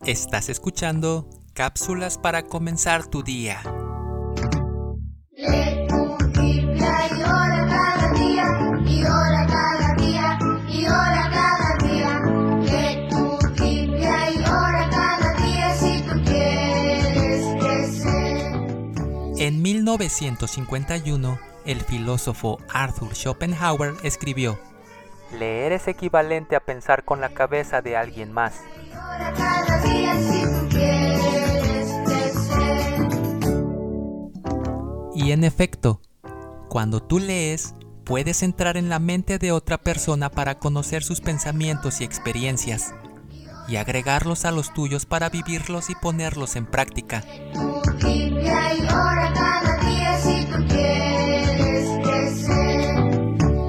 Estás escuchando cápsulas para comenzar tu día. En 1951, el filósofo Arthur Schopenhauer escribió, Leer es equivalente a pensar con la cabeza de alguien más. Y en efecto, cuando tú lees, puedes entrar en la mente de otra persona para conocer sus pensamientos y experiencias, y agregarlos a los tuyos para vivirlos y ponerlos en práctica.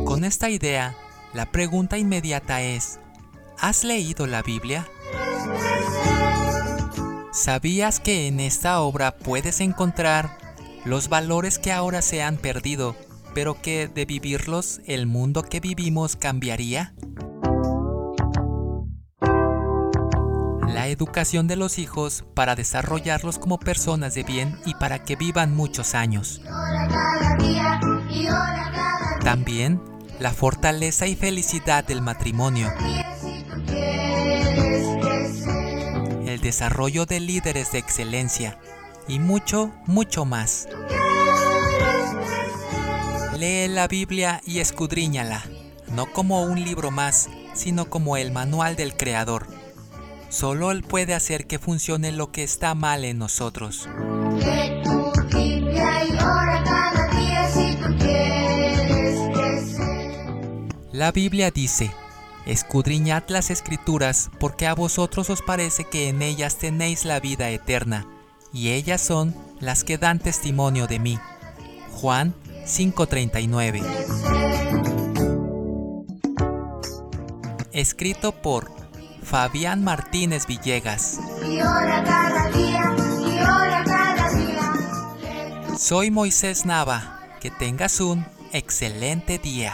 Con esta idea, la pregunta inmediata es, ¿has leído la Biblia? ¿Sabías que en esta obra puedes encontrar los valores que ahora se han perdido, pero que de vivirlos el mundo que vivimos cambiaría? La educación de los hijos para desarrollarlos como personas de bien y para que vivan muchos años. También la fortaleza y felicidad del matrimonio. el desarrollo de líderes de excelencia y mucho, mucho más. Lee la Biblia y escudriñala, no como un libro más, sino como el manual del Creador. Solo Él puede hacer que funcione lo que está mal en nosotros. La Biblia dice, escudriñad las escrituras porque a vosotros os parece que en ellas tenéis la vida eterna, y ellas son las que dan testimonio de mí. Juan 5:39 Escrito por Fabián Martínez Villegas. Soy Moisés Nava. Que tengas un excelente día.